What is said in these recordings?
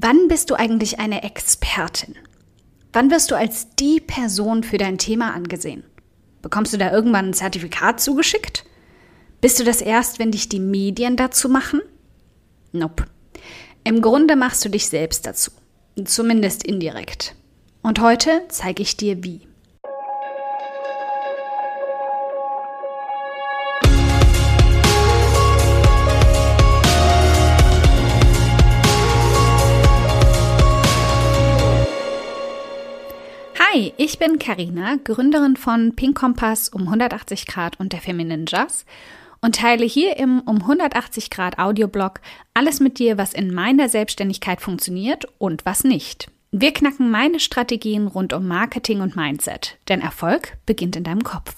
Wann bist du eigentlich eine Expertin? Wann wirst du als die Person für dein Thema angesehen? Bekommst du da irgendwann ein Zertifikat zugeschickt? Bist du das erst, wenn dich die Medien dazu machen? Nope. Im Grunde machst du dich selbst dazu. Zumindest indirekt. Und heute zeige ich dir wie. Hi, ich bin Karina, Gründerin von Pink Kompass um 180 Grad und der Feminine Jazz und teile hier im um 180 Grad Audioblog alles mit dir, was in meiner Selbstständigkeit funktioniert und was nicht. Wir knacken meine Strategien rund um Marketing und Mindset, denn Erfolg beginnt in deinem Kopf.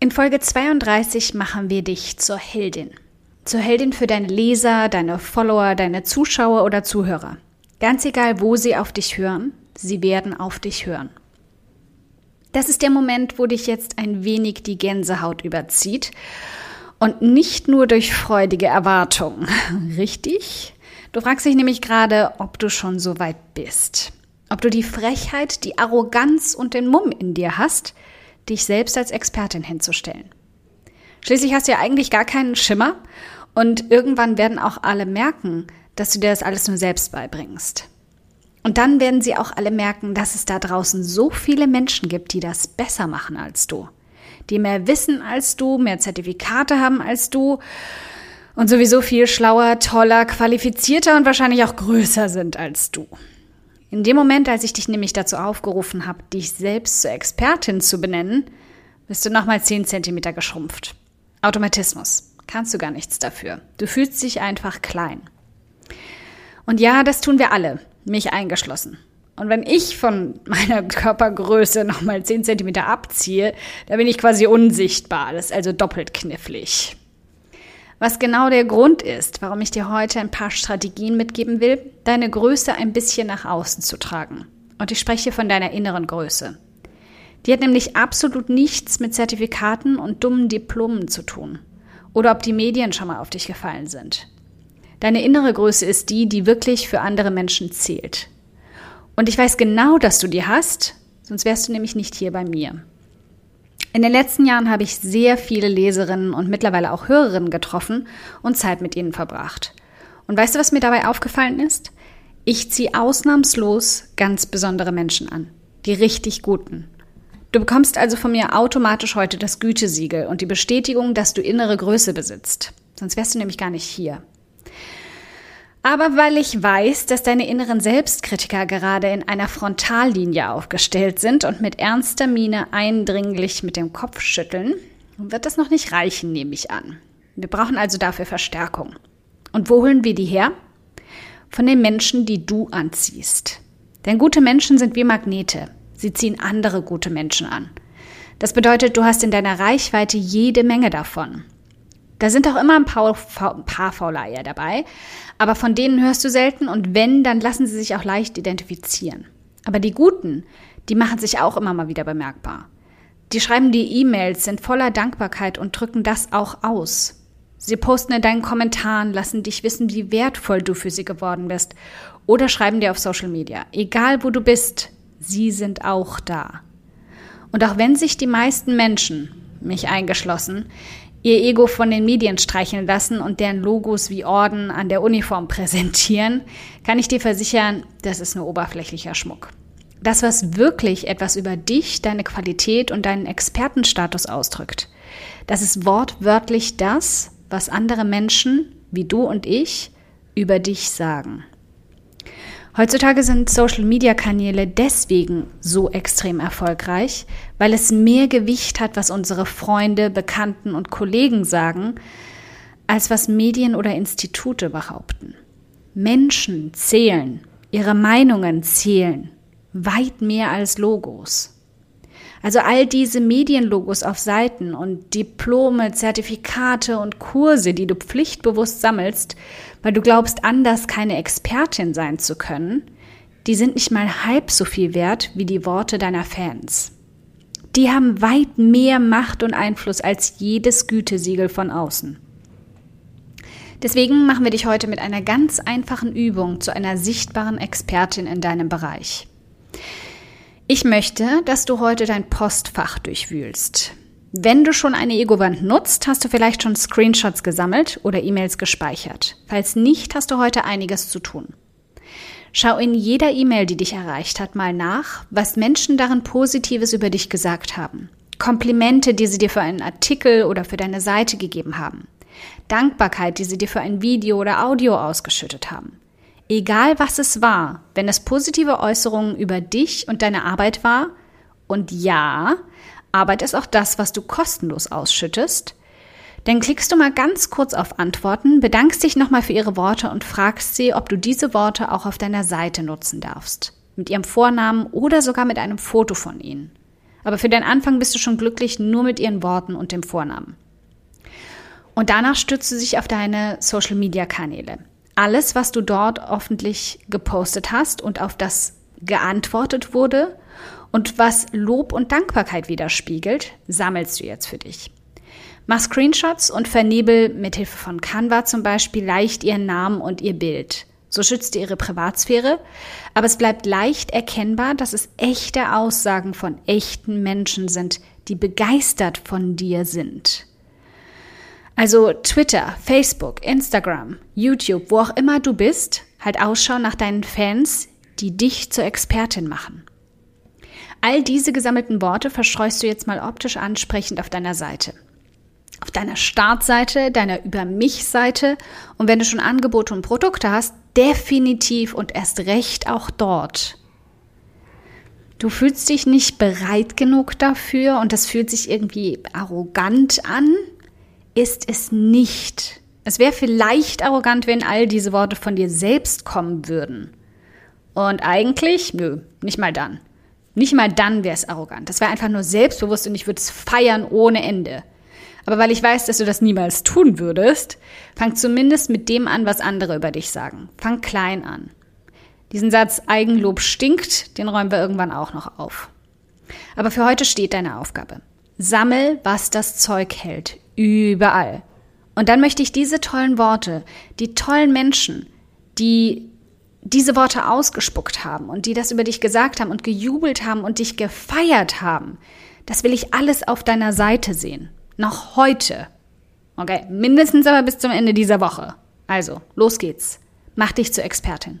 In Folge 32 machen wir dich zur Heldin. Zur Heldin für deine Leser, deine Follower, deine Zuschauer oder Zuhörer. Ganz egal, wo sie auf dich hören, sie werden auf dich hören. Das ist der Moment, wo dich jetzt ein wenig die Gänsehaut überzieht. Und nicht nur durch freudige Erwartung. Richtig? Du fragst dich nämlich gerade, ob du schon so weit bist. Ob du die Frechheit, die Arroganz und den Mumm in dir hast, dich selbst als Expertin hinzustellen. Schließlich hast du ja eigentlich gar keinen Schimmer und irgendwann werden auch alle merken, dass du dir das alles nur selbst beibringst. Und dann werden sie auch alle merken, dass es da draußen so viele Menschen gibt, die das besser machen als du. Die mehr wissen als du, mehr Zertifikate haben als du und sowieso viel schlauer, toller, qualifizierter und wahrscheinlich auch größer sind als du. In dem Moment, als ich dich nämlich dazu aufgerufen habe, dich selbst zur Expertin zu benennen, bist du nochmal 10 Zentimeter geschrumpft. Automatismus. Kannst du gar nichts dafür. Du fühlst dich einfach klein. Und ja, das tun wir alle mich eingeschlossen. Und wenn ich von meiner Körpergröße nochmal 10 cm abziehe, dann bin ich quasi unsichtbar. Das ist also doppelt knifflig. Was genau der Grund ist, warum ich dir heute ein paar Strategien mitgeben will, deine Größe ein bisschen nach außen zu tragen. Und ich spreche von deiner inneren Größe. Die hat nämlich absolut nichts mit Zertifikaten und dummen Diplomen zu tun. Oder ob die Medien schon mal auf dich gefallen sind. Deine innere Größe ist die, die wirklich für andere Menschen zählt. Und ich weiß genau, dass du die hast, sonst wärst du nämlich nicht hier bei mir. In den letzten Jahren habe ich sehr viele Leserinnen und mittlerweile auch Hörerinnen getroffen und Zeit mit ihnen verbracht. Und weißt du, was mir dabei aufgefallen ist? Ich ziehe ausnahmslos ganz besondere Menschen an. Die richtig guten. Du bekommst also von mir automatisch heute das Gütesiegel und die Bestätigung, dass du innere Größe besitzt. Sonst wärst du nämlich gar nicht hier. Aber weil ich weiß, dass deine inneren Selbstkritiker gerade in einer Frontallinie aufgestellt sind und mit ernster Miene eindringlich mit dem Kopf schütteln, wird das noch nicht reichen, nehme ich an. Wir brauchen also dafür Verstärkung. Und wo holen wir die her? Von den Menschen, die du anziehst. Denn gute Menschen sind wie Magnete. Sie ziehen andere gute Menschen an. Das bedeutet, du hast in deiner Reichweite jede Menge davon. Da sind auch immer ein paar, ein paar faule Eier dabei, aber von denen hörst du selten und wenn, dann lassen sie sich auch leicht identifizieren. Aber die Guten, die machen sich auch immer mal wieder bemerkbar. Die schreiben dir E-Mails, sind voller Dankbarkeit und drücken das auch aus. Sie posten in deinen Kommentaren, lassen dich wissen, wie wertvoll du für sie geworden bist oder schreiben dir auf Social Media. Egal wo du bist, sie sind auch da. Und auch wenn sich die meisten Menschen, mich eingeschlossen, ihr Ego von den Medien streicheln lassen und deren Logos wie Orden an der Uniform präsentieren, kann ich dir versichern, das ist nur oberflächlicher Schmuck. Das, was wirklich etwas über dich, deine Qualität und deinen Expertenstatus ausdrückt, das ist wortwörtlich das, was andere Menschen, wie du und ich, über dich sagen. Heutzutage sind Social-Media-Kanäle deswegen so extrem erfolgreich, weil es mehr Gewicht hat, was unsere Freunde, Bekannten und Kollegen sagen, als was Medien oder Institute behaupten. Menschen zählen, ihre Meinungen zählen, weit mehr als Logos. Also all diese Medienlogos auf Seiten und Diplome, Zertifikate und Kurse, die du pflichtbewusst sammelst, weil du glaubst, anders keine Expertin sein zu können, die sind nicht mal halb so viel wert wie die Worte deiner Fans. Die haben weit mehr Macht und Einfluss als jedes Gütesiegel von außen. Deswegen machen wir dich heute mit einer ganz einfachen Übung zu einer sichtbaren Expertin in deinem Bereich. Ich möchte, dass du heute dein Postfach durchwühlst. Wenn du schon eine Ego-Wand nutzt, hast du vielleicht schon Screenshots gesammelt oder E-Mails gespeichert. Falls nicht, hast du heute einiges zu tun. Schau in jeder E-Mail, die dich erreicht hat, mal nach, was Menschen darin Positives über dich gesagt haben. Komplimente, die sie dir für einen Artikel oder für deine Seite gegeben haben. Dankbarkeit, die sie dir für ein Video oder Audio ausgeschüttet haben. Egal was es war, wenn es positive Äußerungen über dich und deine Arbeit war, und ja, Arbeit ist auch das, was du kostenlos ausschüttest, dann klickst du mal ganz kurz auf Antworten, bedankst dich nochmal für ihre Worte und fragst sie, ob du diese Worte auch auf deiner Seite nutzen darfst. Mit ihrem Vornamen oder sogar mit einem Foto von ihnen. Aber für den Anfang bist du schon glücklich nur mit ihren Worten und dem Vornamen. Und danach stützt du dich auf deine Social-Media-Kanäle. Alles, was du dort öffentlich gepostet hast und auf das geantwortet wurde und was Lob und Dankbarkeit widerspiegelt, sammelst du jetzt für dich. Mach Screenshots und vernebel mithilfe von Canva zum Beispiel leicht ihren Namen und ihr Bild. So schützt ihr ihre Privatsphäre, aber es bleibt leicht erkennbar, dass es echte Aussagen von echten Menschen sind, die begeistert von dir sind. Also Twitter, Facebook, Instagram, YouTube, wo auch immer du bist, halt Ausschau nach deinen Fans, die dich zur Expertin machen. All diese gesammelten Worte verstreust du jetzt mal optisch ansprechend auf deiner Seite. Auf deiner Startseite, deiner Über mich-Seite und wenn du schon Angebote und Produkte hast, definitiv und erst recht auch dort. Du fühlst dich nicht bereit genug dafür und das fühlt sich irgendwie arrogant an, ist es nicht. Es wäre vielleicht arrogant, wenn all diese Worte von dir selbst kommen würden. Und eigentlich, nö, nicht mal dann. Nicht mal dann wäre es arrogant. Das wäre einfach nur selbstbewusst und ich würde es feiern ohne Ende. Aber weil ich weiß, dass du das niemals tun würdest, fang zumindest mit dem an, was andere über dich sagen. Fang klein an. Diesen Satz Eigenlob stinkt, den räumen wir irgendwann auch noch auf. Aber für heute steht deine Aufgabe. Sammel, was das Zeug hält. Überall. Und dann möchte ich diese tollen Worte, die tollen Menschen, die diese Worte ausgespuckt haben und die das über dich gesagt haben und gejubelt haben und dich gefeiert haben, das will ich alles auf deiner Seite sehen. Noch heute. Okay, mindestens aber bis zum Ende dieser Woche. Also, los geht's. Mach dich zur Expertin.